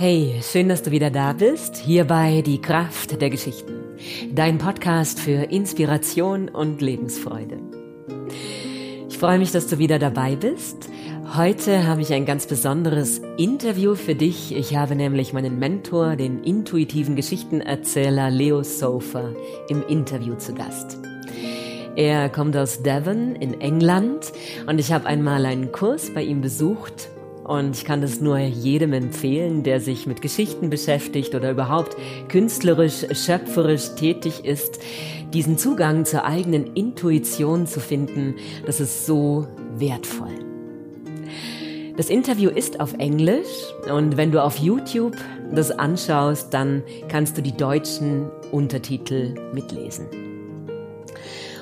Hey, schön, dass du wieder da bist. Hierbei die Kraft der Geschichten. Dein Podcast für Inspiration und Lebensfreude. Ich freue mich, dass du wieder dabei bist. Heute habe ich ein ganz besonderes Interview für dich. Ich habe nämlich meinen Mentor, den intuitiven Geschichtenerzähler Leo Sofer, im Interview zu Gast. Er kommt aus Devon in England und ich habe einmal einen Kurs bei ihm besucht und ich kann das nur jedem empfehlen, der sich mit Geschichten beschäftigt oder überhaupt künstlerisch, schöpferisch tätig ist, diesen Zugang zur eigenen Intuition zu finden. Das ist so wertvoll. Das Interview ist auf Englisch und wenn du auf YouTube das anschaust, dann kannst du die deutschen Untertitel mitlesen.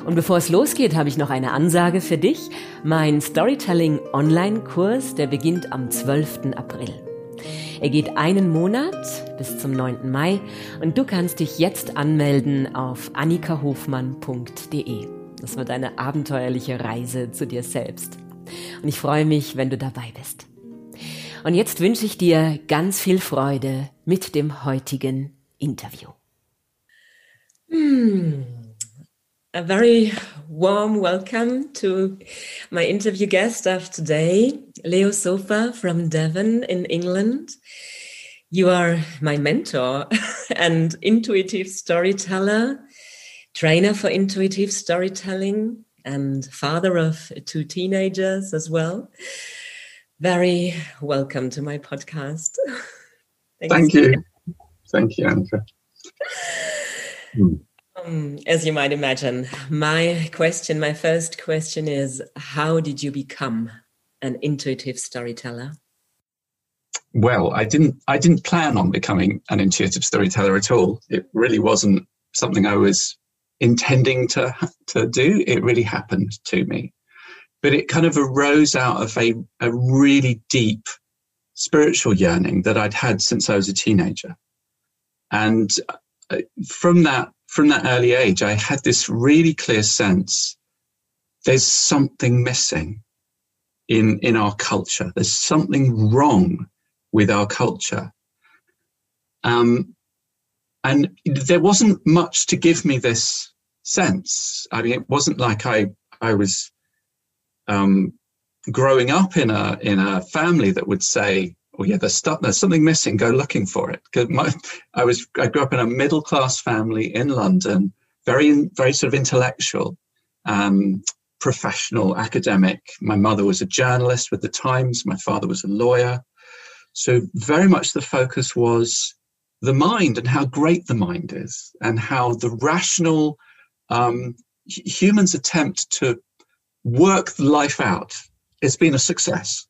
Und bevor es losgeht, habe ich noch eine Ansage für dich. Mein Storytelling Online-Kurs, der beginnt am 12. April. Er geht einen Monat bis zum 9. Mai und du kannst dich jetzt anmelden auf annikahofmann.de. Das wird eine abenteuerliche Reise zu dir selbst. Und ich freue mich, wenn du dabei bist. Und jetzt wünsche ich dir ganz viel Freude mit dem heutigen Interview. Hm. A very warm welcome to my interview guest of today, Leo Sofer from Devon in England. You are my mentor and intuitive storyteller, trainer for intuitive storytelling, and father of two teenagers as well. Very welcome to my podcast. Thank you. Thank you, Annika. Um, as you might imagine, my question, my first question is How did you become an intuitive storyteller? Well, I didn't. I didn't plan on becoming an intuitive storyteller at all. It really wasn't something I was intending to to do. It really happened to me, but it kind of arose out of a a really deep spiritual yearning that I'd had since I was a teenager, and uh, from that from that early age, I had this really clear sense there's something missing in, in our culture. There's something wrong with our culture. Um, and there wasn't much to give me this sense. I mean, it wasn't like I, I was um, growing up in a, in a family that would say, oh yeah, there's stuff, there's something missing. Go looking for it. My, I was, I grew up in a middle class family in London, very, very sort of intellectual, um, professional, academic. My mother was a journalist with the Times. My father was a lawyer. So very much the focus was the mind and how great the mind is, and how the rational um, humans attempt to work life out. It's been a success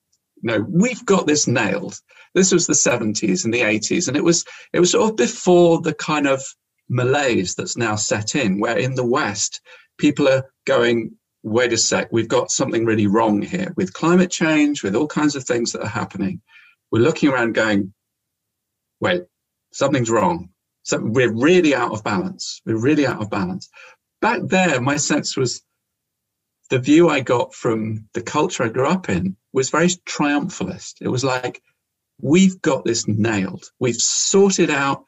no, we've got this nailed. This was the 70s and the 80s, and it was it was sort of before the kind of malaise that's now set in, where in the West people are going, wait a sec, we've got something really wrong here with climate change, with all kinds of things that are happening. We're looking around going, wait, something's wrong. So we're really out of balance. We're really out of balance. Back there, my sense was the view I got from the culture I grew up in was very triumphalist. It was like, we've got this nailed. We've sorted out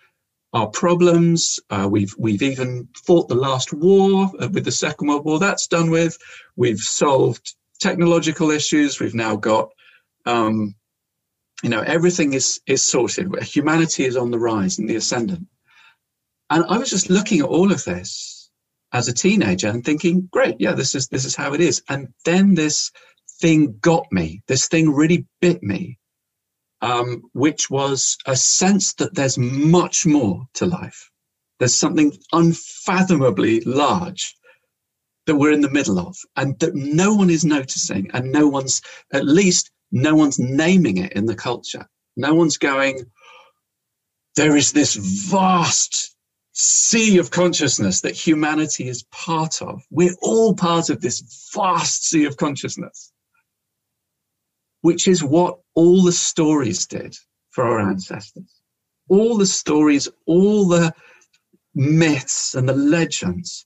our problems. Uh, we've we've even fought the last war uh, with the Second World War. That's done with. We've solved technological issues. We've now got, um, you know, everything is is sorted. Humanity is on the rise and the ascendant. And I was just looking at all of this as a teenager and thinking, great, yeah, this is this is how it is. And then this thing got me. This thing really bit me, um, which was a sense that there's much more to life. There's something unfathomably large that we're in the middle of, and that no one is noticing, and no one's at least no one's naming it in the culture. No one's going. There is this vast sea of consciousness that humanity is part of. We're all part of this vast sea of consciousness, which is what all the stories did for our ancestors. All the stories, all the myths and the legends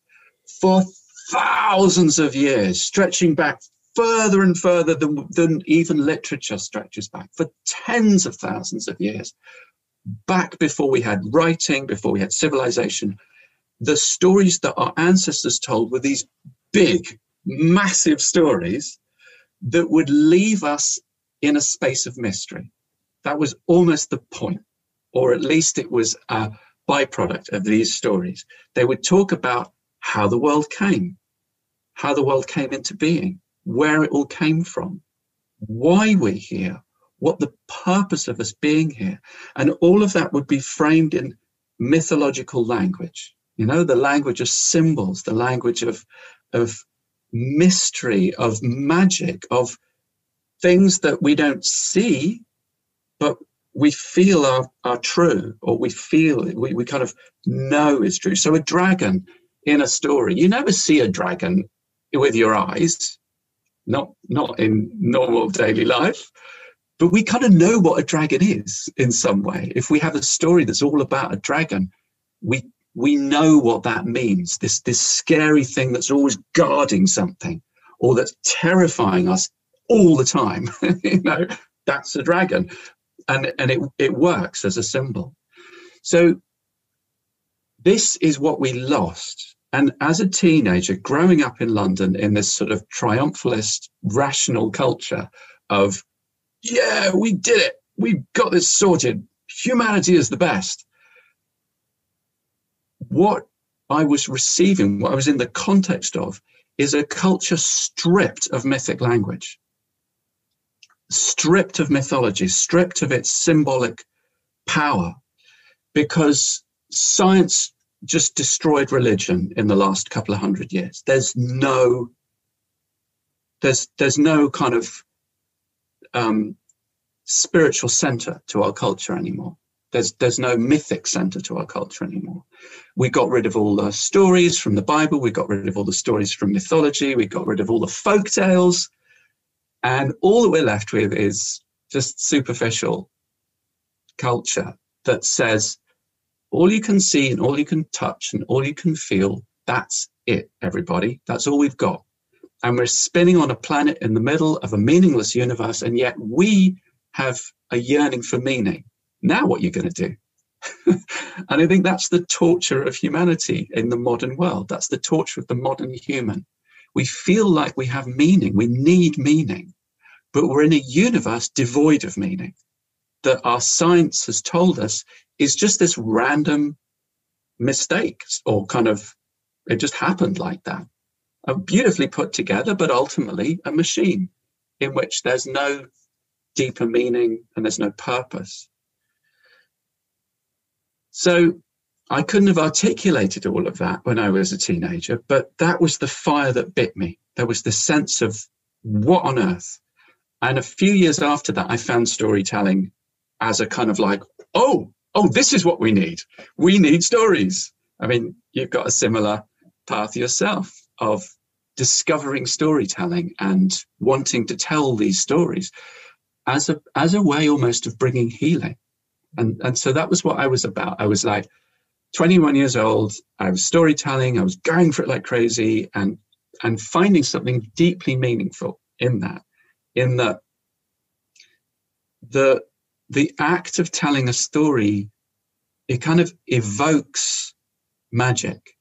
for thousands of years, stretching back further and further than, than even literature stretches back, for tens of thousands of years, back before we had writing, before we had civilization, the stories that our ancestors told were these big, massive stories that would leave us in a space of mystery. That was almost the point, or at least it was a byproduct of these stories. They would talk about how the world came, how the world came into being, where it all came from, why we're here, what the purpose of us being here. And all of that would be framed in mythological language, you know, the language of symbols, the language of, of mystery, of magic, of things that we don't see, but we feel are, are true, or we feel, we, we kind of know is true. So a dragon in a story, you never see a dragon with your eyes, not, not in normal daily life, but we kind of know what a dragon is in some way. If we have a story that's all about a dragon, we we know what that means. This this scary thing that's always guarding something, or that's terrifying us all the time. you know, that's a dragon, and and it it works as a symbol. So this is what we lost. And as a teenager, growing up in London in this sort of triumphalist, rational culture of, yeah, we did it, We've got this sorted, humanity is the best. What I was receiving, what I was in the context of, is a culture stripped of mythic language, stripped of mythology, stripped of its symbolic power, because science just destroyed religion in the last couple of hundred years. There's no, there's there's no kind of um, spiritual center to our culture anymore. There's, there's no mythic center to our culture anymore. We got rid of all the stories from the Bible. We got rid of all the stories from mythology. We got rid of all the folk tales. And all that we're left with is just superficial culture that says all you can see and all you can touch and all you can feel, that's it, everybody. That's all we've got. And we're spinning on a planet in the middle of a meaningless universe, and yet we have a yearning for meaning now what are you're going to do. and I think that's the torture of humanity in the modern world. That's the torture of the modern human. We feel like we have meaning, we need meaning, but we're in a universe devoid of meaning that our science has told us is just this random mistake or kind of it just happened like that. A beautifully put together, but ultimately a machine in which there's no deeper meaning and there's no purpose. So I couldn't have articulated all of that when I was a teenager, but that was the fire that bit me. There was the sense of what on earth. And a few years after that, I found storytelling as a kind of like, oh, oh, this is what we need. We need stories. I mean, you've got a similar path yourself of discovering storytelling and wanting to tell these stories as a as a way almost of bringing healing and, and so that was what I was about. I was like 21 years old. I was storytelling. I was going for it like crazy and, and finding something deeply meaningful in that, in that the, the act of telling a story, it kind of evokes magic.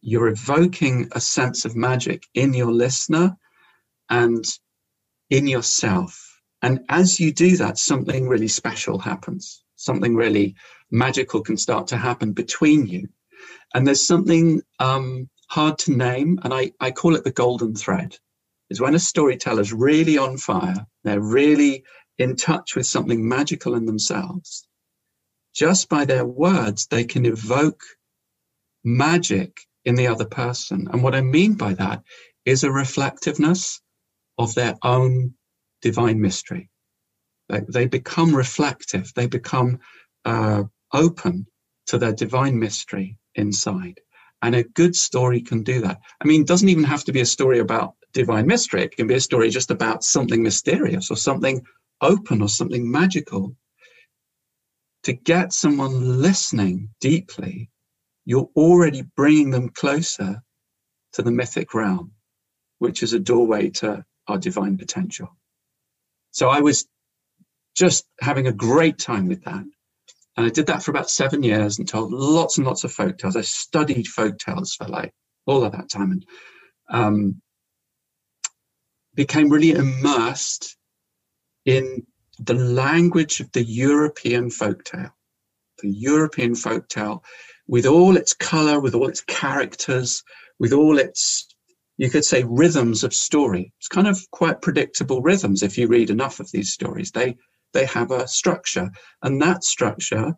You're evoking a sense of magic in your listener and in yourself. And as you do that, something really special happens something really magical can start to happen between you. And there's something um, hard to name, and I, I call it the golden thread. Is when a storyteller's really on fire, they're really in touch with something magical in themselves. Just by their words, they can evoke magic in the other person. And what I mean by that is a reflectiveness of their own divine mystery. They, they become reflective. They become uh, open to their divine mystery inside. And a good story can do that. I mean, it doesn't even have to be a story about divine mystery. It can be a story just about something mysterious or something open or something magical. To get someone listening deeply, you're already bringing them closer to the mythic realm, which is a doorway to our divine potential. So I was just having a great time with that. And I did that for about seven years and told lots and lots of folk tales. I studied folk tales for like all of that time and um, became really immersed in the language of the European folk tale. The European folk tale, with all its color, with all its characters, with all its, you could say, rhythms of story. It's kind of quite predictable rhythms if you read enough of these stories. They they have a structure, and that structure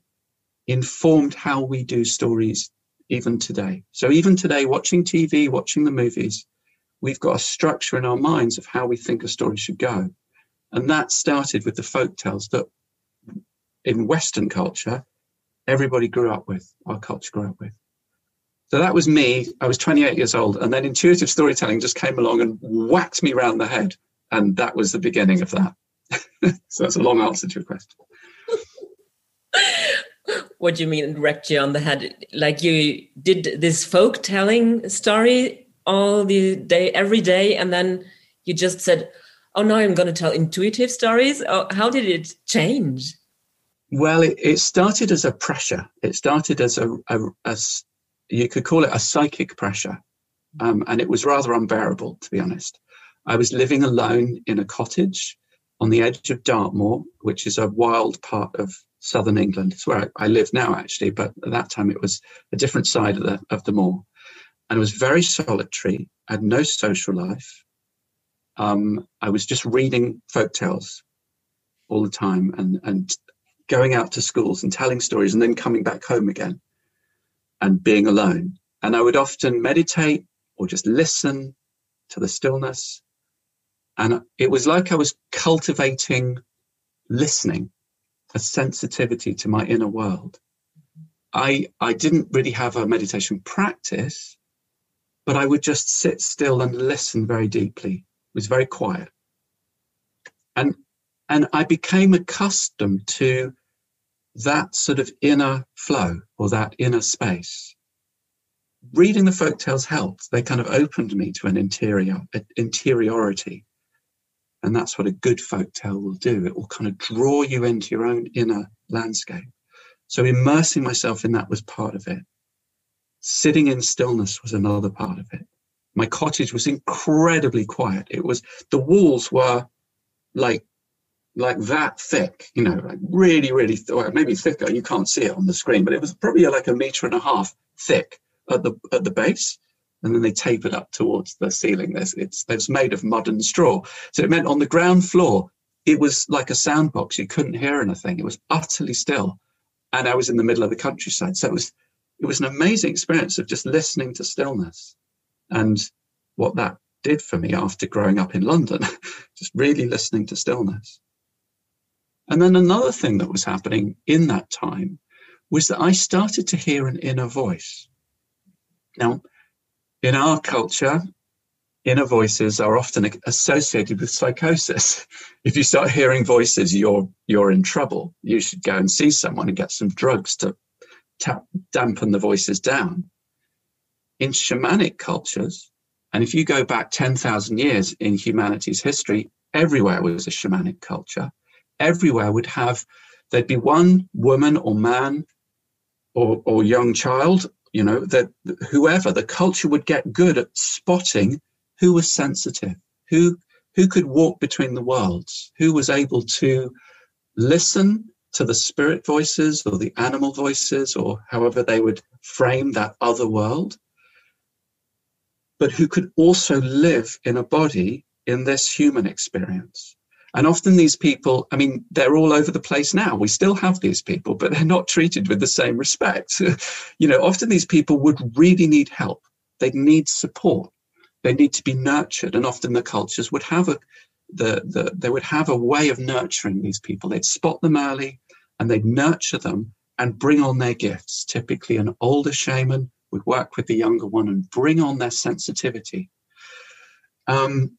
informed how we do stories even today. So even today, watching TV, watching the movies, we've got a structure in our minds of how we think a story should go. And that started with the folk tales that in Western culture, everybody grew up with, our culture grew up with. So that was me. I was 28 years old. And then intuitive storytelling just came along and whacked me round the head. And that was the beginning of that. so that's a long answer to your question. what do you mean wrecked you on the head? Like you did this folk telling story all the day, every day, and then you just said, "Oh, no, I'm going to tell intuitive stories." Oh, how did it change? Well, it, it started as a pressure. It started as a, a, a you could call it a psychic pressure, um, and it was rather unbearable, to be honest. I was living alone in a cottage on the edge of Dartmoor, which is a wild part of southern England. It's where I, I live now, actually, but at that time it was a different side of the of the moor, and it was very solitary. I had no social life. Um, I was just reading folk tales all the time and and going out to schools and telling stories and then coming back home again and being alone. And I would often meditate or just listen to the stillness. And it was like I was cultivating listening a sensitivity to my inner world. I I didn't really have a meditation practice, but I would just sit still and listen very deeply. It was very quiet. And and I became accustomed to that sort of inner flow or that inner space. Reading the folk tales helped. They kind of opened me to an interior interiority and that's what a good folk tale will do. It will kind of draw you into your own inner landscape. So immersing myself in that was part of it. Sitting in stillness was another part of it. My cottage was incredibly quiet. It was, the walls were like, like that thick, you know, like really, really, th- maybe thicker. You can't see it on the screen, but it was probably like a meter and a half thick at the, at the base and then they tapered up towards the ceiling. There's, it's, it's made of mud and straw. So it meant on the ground floor, it was like a sound box. You couldn't hear anything. It was utterly still. And I was in the middle of the countryside. So it was, it was an amazing experience of just listening to stillness and what that did for me after growing up in London, just really listening to stillness. And then another thing that was happening in that time was that I started to hear an inner voice. Now, in our culture, inner voices are often associated with psychosis. If you start hearing voices, you're you're in trouble. You should go and see someone and get some drugs to tap, dampen the voices down. In shamanic cultures, and if you go back 10,000 years in humanity's history, everywhere was a shamanic culture. Everywhere would have, there'd be one woman or man or, or young child you know that whoever the culture would get good at spotting who was sensitive who who could walk between the worlds who was able to listen to the spirit voices or the animal voices or however they would frame that other world but who could also live in a body in this human experience and often these people, I mean, they're all over the place now. We still have these people, but they're not treated with the same respect. you know, often these people would really need help. They'd need support. They need to be nurtured. And often the cultures would have a the, the they would have a way of nurturing these people. They'd spot them early and they'd nurture them and bring on their gifts. Typically an older shaman would work with the younger one and bring on their sensitivity. Um,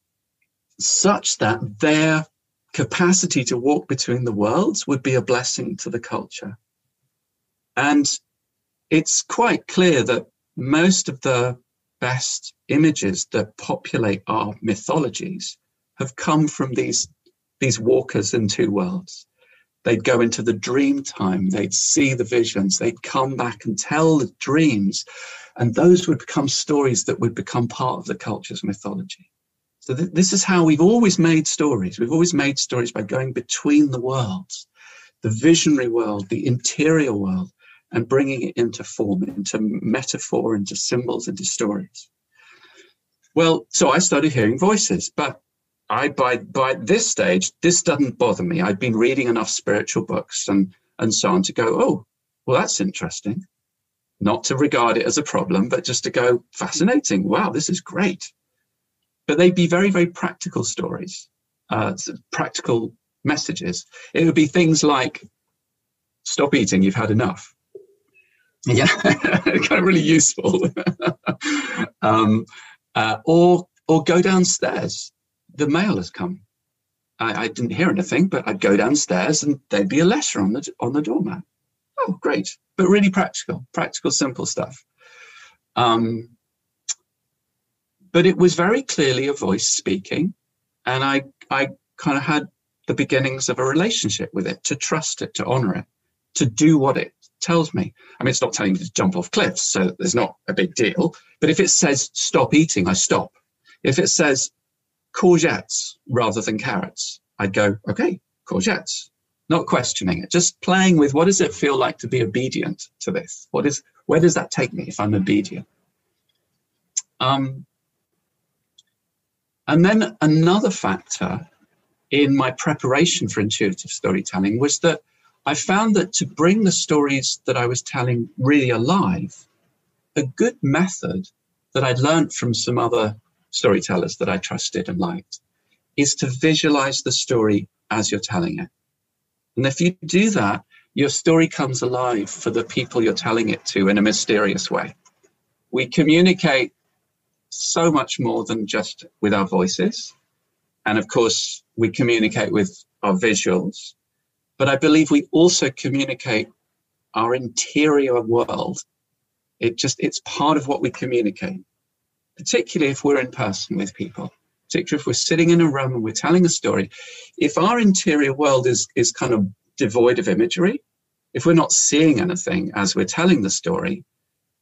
such that their capacity to walk between the worlds would be a blessing to the culture. And it's quite clear that most of the best images that populate our mythologies have come from these, these walkers in two worlds. They'd go into the dream time, they'd see the visions, they'd come back and tell the dreams, and those would become stories that would become part of the culture's mythology. So, th- this is how we've always made stories. We've always made stories by going between the worlds the visionary world, the interior world, and bringing it into form, into metaphor, into symbols, into stories. Well, so I started hearing voices, but I by by this stage, this doesn't bother me. I'd been reading enough spiritual books and and so on to go, oh, well, that's interesting. Not to regard it as a problem, but just to go, fascinating. Wow, this is great. But they'd be very, very practical stories, uh, practical messages. It would be things like, stop eating, you've had enough. Yeah, kind of really useful. um, uh, or or go downstairs the mail has come. I, I, didn't hear anything, but I'd go downstairs and there'd be a letter on the on the doormat. Oh, great! But really practical, practical, simple stuff. Um, but it was very clearly a voice speaking, and I I kind of had the beginnings of a relationship with it, to trust it, to honor it, to do what it tells me. I mean, it's not telling me to jump off cliffs, so there's not a big deal. But if it says stop eating, I stop. If it says courgettes rather than carrots, I'd go, okay, courgettes, not questioning it, just playing with what does it feel like to be obedient to this? What is, where does that take me if I'm obedient? Um, and then another factor in my preparation for intuitive storytelling was that I found that to bring the stories that I was telling really alive, a good method that I'd learned from some other storytellers that I trusted and liked, is to visualize the story as you're telling it. And if you do that, your story comes alive for the people you're telling it to in a mysterious way. We communicate so much more than just with our voices. And of course, we communicate with our visuals. But I believe we also communicate our interior world. It just, it's part of what we communicate particularly if we're in person with people, particularly if we're sitting in a room and we're telling a story, if our interior world is, is kind of devoid of imagery, if we're not seeing anything as we're telling the story,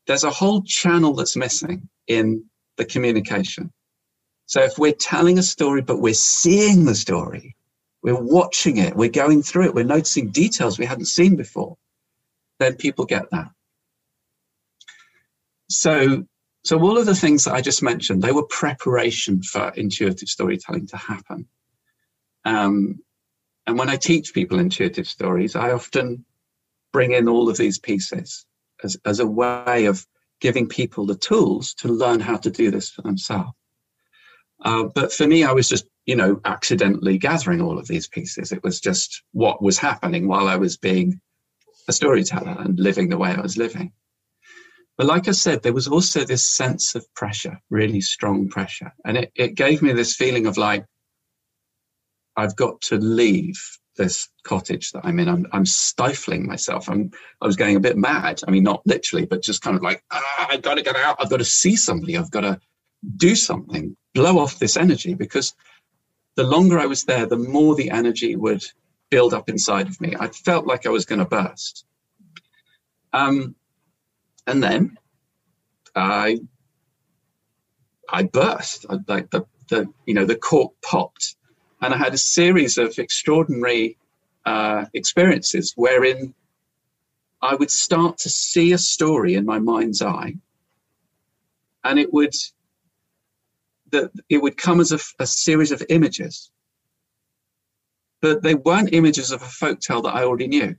there's a whole channel that's missing in the communication. So if we're telling a story, but we're seeing the story, we're watching it, we're going through it, we're noticing details we hadn't seen before, then people get that. So so all of the things that I just mentioned, they were preparation for intuitive storytelling to happen. Um, and when I teach people intuitive stories, I often bring in all of these pieces as, as a way of giving people the tools to learn how to do this for themselves. Uh, but for me, I was just, you know, accidentally gathering all of these pieces. It was just what was happening while I was being a storyteller and living the way I was living. But like I said, there was also this sense of pressure, really strong pressure. And it, it gave me this feeling of like, I've got to leave this cottage that I'm in. I'm, I'm stifling myself. I'm, I was going a bit mad. I mean, not literally, but just kind of like, ah, I've got to get out. I've got to see somebody. I've got to do something, blow off this energy because the longer I was there, the more the energy would build up inside of me. I felt like I was going to burst. Um, and then I I burst. I, like the the you know the cork popped, and I had a series of extraordinary uh, experiences wherein I would start to see a story in my mind's eye, and it would that it would come as a, a series of images, but they weren't images of a folk tale that I already knew.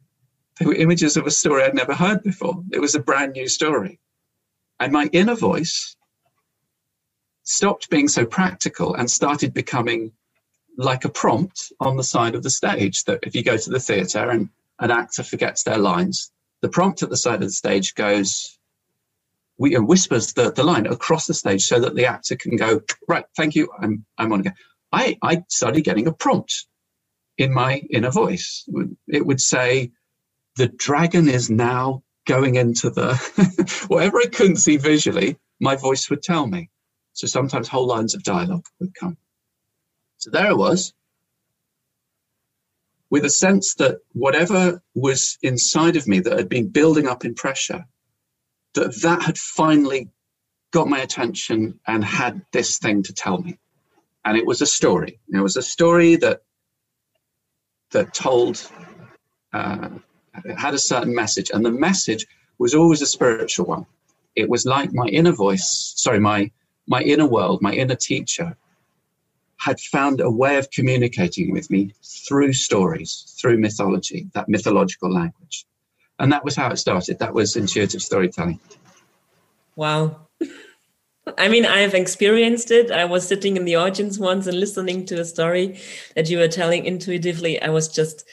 They were images of a story I'd never heard before. It was a brand new story. And my inner voice stopped being so practical and started becoming like a prompt on the side of the stage. That if you go to the theatre and an actor forgets their lines, the prompt at the side of the stage goes, we, uh, whispers the, the line across the stage so that the actor can go, right, thank you, I'm, I'm on again. I, I started getting a prompt in my inner voice. It would say, the dragon is now going into the whatever I couldn't see visually, my voice would tell me. So sometimes whole lines of dialogue would come. So there I was, with a sense that whatever was inside of me that had been building up in pressure, that that had finally got my attention and had this thing to tell me. And it was a story. It was a story that that told uh, had a certain message, and the message was always a spiritual one. It was like my inner voice, sorry, my my inner world, my inner teacher had found a way of communicating with me through stories, through mythology, that mythological language. And that was how it started. That was intuitive storytelling. Wow. I mean, I have experienced it. I was sitting in the audience once and listening to a story that you were telling intuitively. I was just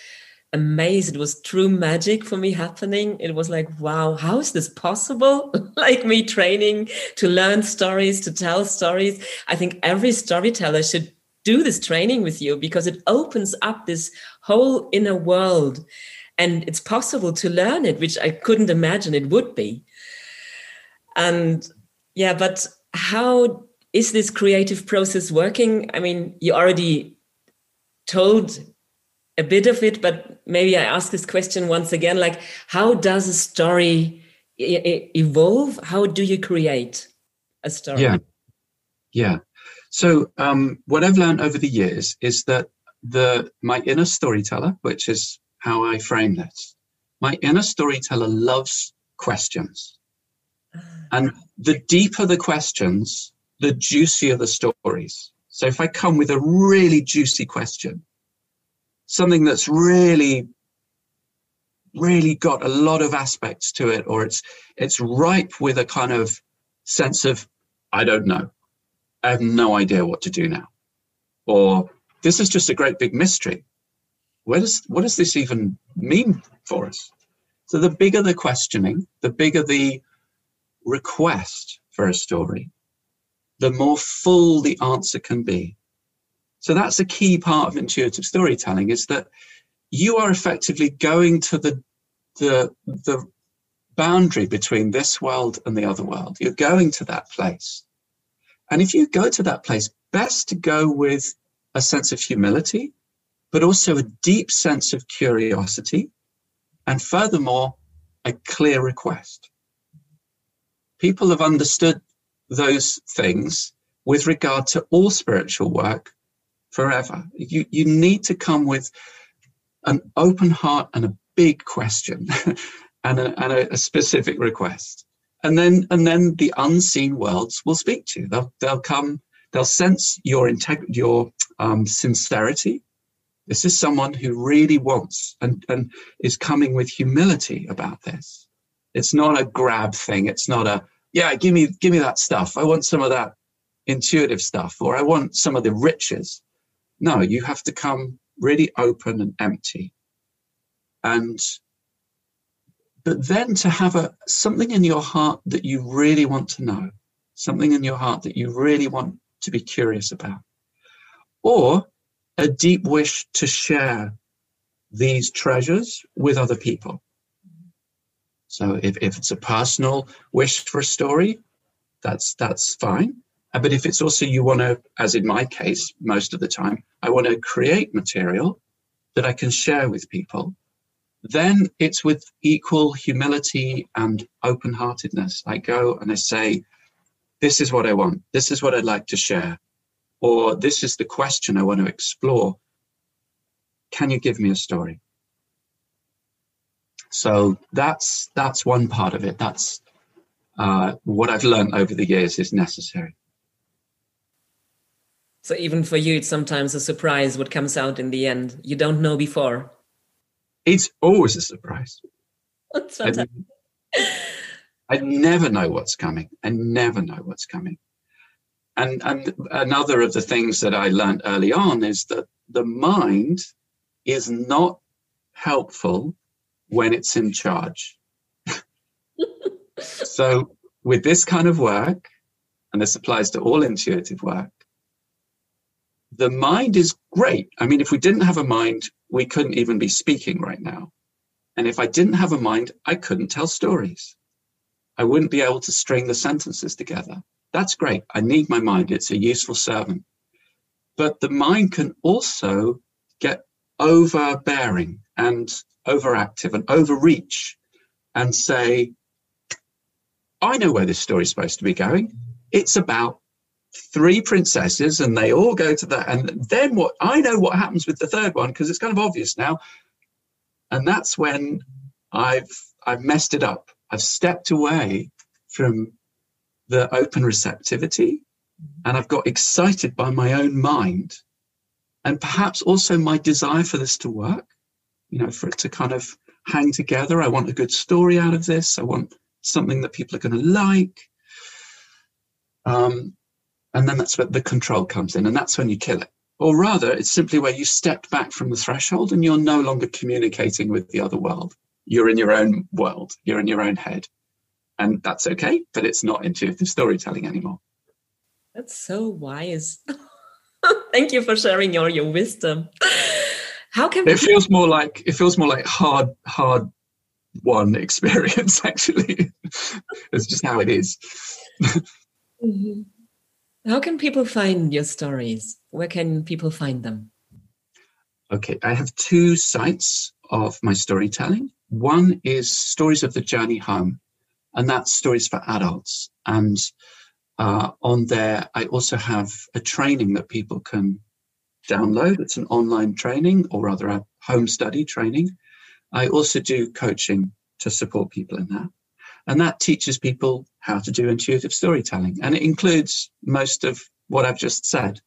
amazed. It was true magic for me happening. It was like, wow, how is this possible? like me training to learn stories, to tell stories. I think every storyteller should do this training with you because it opens up this whole inner world and it's possible to learn it which i couldn't imagine it would be. And yeah but how is this creative process working? I mean you already told a bit of it but maybe i ask this question once again like how does a story evolve? How do you create a story? Yeah. Yeah so um, what I've learned over the years is that the my inner storyteller, which is how I frame this, my inner storyteller loves questions, and the deeper the questions, the juicier the stories. So if I come with a really juicy question, something that's really really got a lot of aspects to it or it's it's ripe with a kind of sense of i don't know I have no idea what to do now. Or this is just a great big mystery. Where does what does this even mean for us? So the bigger the questioning, the bigger the request for a story, the more full the answer can be. So that's a key part of intuitive storytelling is that you are effectively going to the the the boundary between this world and the other world. You're going to that place. And if you go to that place, best to go with a sense of humility, but also a deep sense of curiosity, and furthermore, a clear request. People have understood those things with regard to all spiritual work forever. You, you need to come with an open heart and a big question and, a, and a, a specific request and then and then the unseen worlds will speak to you. They'll they'll come. They'll sense your integrity, your um, sincerity. This is someone who really wants and and is coming with humility about this. It's not a grab thing. It's not a yeah. Give me give me that stuff. I want some of that intuitive stuff, or I want some of the riches. No, you have to come really open and empty. And but then to have a something in your heart that you really want to know something in your heart that you really want to be curious about or a deep wish to share these treasures with other people. So if, if it's a personal wish for a story that's that's fine. Uh, but if it's also you want to as in my case most of the time i want to create material that i can share with people then it's with equal humility and open heartedness. I go and I say, This is what I want. This is what I'd like to share. Or this is the question I want to explore. Can you give me a story? So that's that's one part of it. That's uh, what I've learned over the years is necessary. So even for you, it's sometimes a surprise what comes out in the end. You don't know before. It's always a surprise. I, I never know what's coming. I never know what's coming. And, and another of the things that I learned early on is that the mind is not helpful when it's in charge. so, with this kind of work, and this applies to all intuitive work, the mind is great. I mean, if we didn't have a mind, we couldn't even be speaking right now. And if I didn't have a mind, I couldn't tell stories. I wouldn't be able to string the sentences together. That's great. I need my mind. It's a useful servant. But the mind can also get overbearing and overactive and overreach and say, I know where this story is supposed to be going. It's about three princesses and they all go to that. And then what I know what happens with the third one because it's kind of obvious now. And that's when I've I've messed it up. I've stepped away from the open receptivity and I've got excited by my own mind and perhaps also my desire for this to work, you know, for it to kind of hang together. I want a good story out of this. I want something that people are going to like. Um, and then that's where the control comes in, and that's when you kill it. Or rather, it's simply where you stepped back from the threshold and you're no longer communicating with the other world. You're in your own world, you're in your own head. And that's okay, but it's not intuitive storytelling anymore. That's so wise. Thank you for sharing your, your wisdom. How can it feels more like it feels more like hard, hard one experience, actually. it's just how it is. mm-hmm. How can people find your stories? Where can people find them? Okay, I have two sites of my storytelling. One is Stories of the Journey Home, and that's stories for adults. And uh, on there, I also have a training that people can download. It's an online training, or rather, a home study training. I also do coaching to support people in that. And that teaches people how to do intuitive storytelling. And it includes most of what I've just said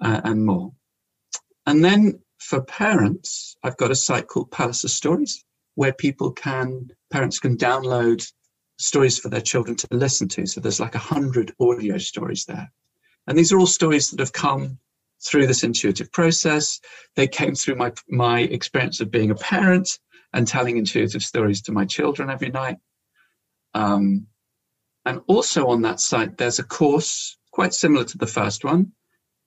uh, and more. And then for parents, I've got a site called Palace of Stories where people can, parents can download stories for their children to listen to. So there's like a hundred audio stories there. And these are all stories that have come through this intuitive process. They came through my, my experience of being a parent and telling intuitive stories to my children every night. Um, and also on that site, there's a course quite similar to the first one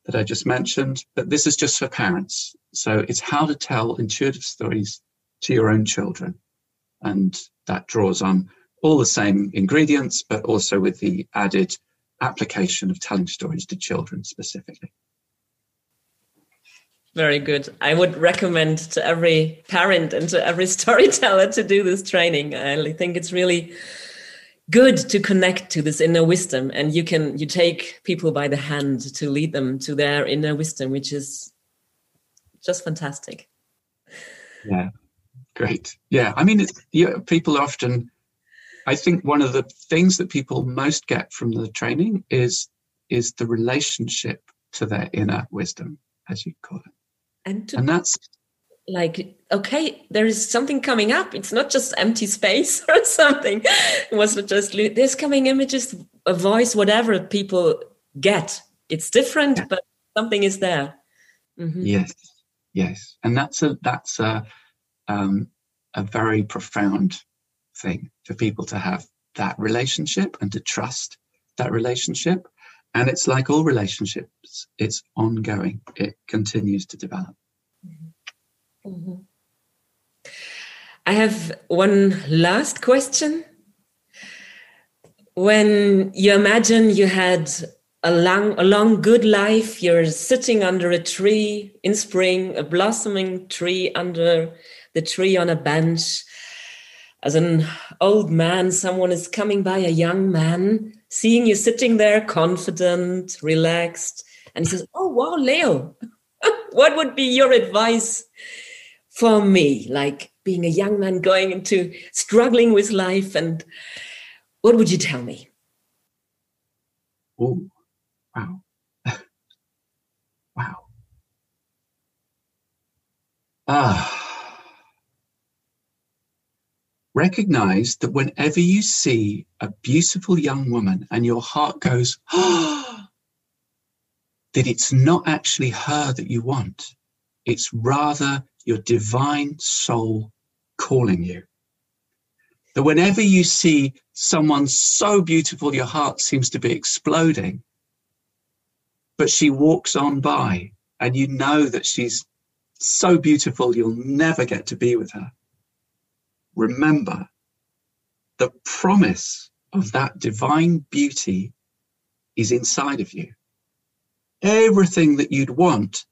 that I just mentioned, but this is just for parents. So it's how to tell intuitive stories to your own children. And that draws on all the same ingredients, but also with the added application of telling stories to children specifically. Very good. I would recommend to every parent and to every storyteller to do this training. I think it's really good to connect to this inner wisdom and you can you take people by the hand to lead them to their inner wisdom which is just fantastic. Yeah. Great. Yeah i mean yeah, people often i think one of the things that people most get from the training is is the relationship to their inner wisdom as you call it. And, to, and that's like okay there is something coming up. It's not just empty space or something. It wasn't just there's coming images a voice whatever people get. It's different yeah. but something is there. Mm-hmm. yes. Yes. And that's a that's a um, a very profound thing for people to have that relationship and to trust that relationship. And it's like all relationships it's ongoing. It continues to develop. Mm-hmm. Mm-hmm. I have one last question. When you imagine you had a long, a long, good life, you're sitting under a tree in spring, a blossoming tree under the tree on a bench. As an old man, someone is coming by, a young man, seeing you sitting there confident, relaxed, and he says, Oh, wow, Leo, what would be your advice for me, like being a young man going into struggling with life? And what would you tell me? Oh, wow. wow. Ah. Recognize that whenever you see a beautiful young woman and your heart goes, ah, that it's not actually her that you want. It's rather your divine soul calling you. That whenever you see someone so beautiful, your heart seems to be exploding, but she walks on by and you know that she's so beautiful, you'll never get to be with her. Remember the promise of that divine beauty is inside of you. Everything that you'd want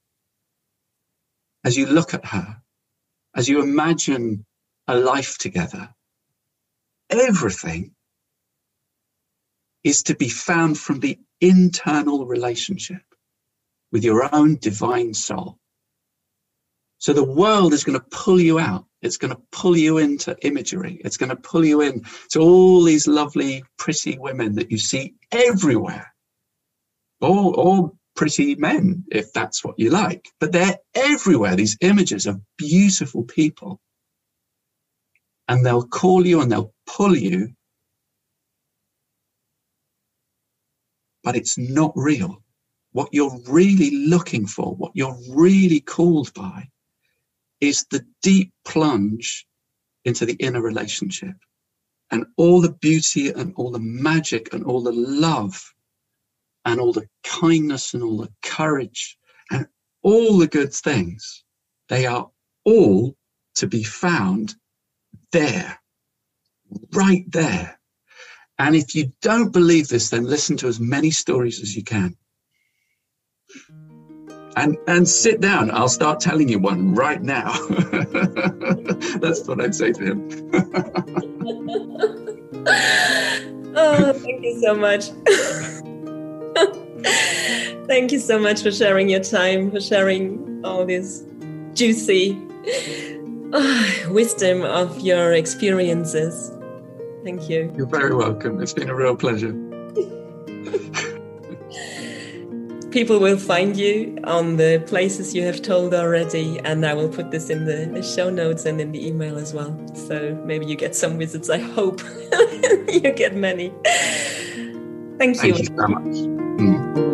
as you look at her, as you imagine a life together, everything is to be found from the internal relationship with your own divine soul. So the world is going to pull you out. It's going to pull you into imagery. It's going to pull you in to all these lovely, pretty women that you see everywhere. all, or pretty men, if that's what you like. But they're everywhere, these images of beautiful people. And they'll call you and they'll pull you. But it's not real. What you're really looking for, what you're really called by, is the deep plunge into the inner relationship and all the beauty and all the magic and all the love and all the kindness and all the courage and all the good things, they are all to be found there, right there. And if you don't believe this, then listen to as many stories as you can. And, and sit down. I'll start telling you one right now. That's what I'd say to him. oh, thank you so much. Thank you so much for sharing your time, for sharing all this juicy wisdom of your experiences. Thank you. You're very welcome. It's been a real pleasure. People will find you on the places you have told already, and I will put this in the show notes and in the email as well. So maybe you get some visits. I hope you get many. Thank you. Thank you so much. 嗯。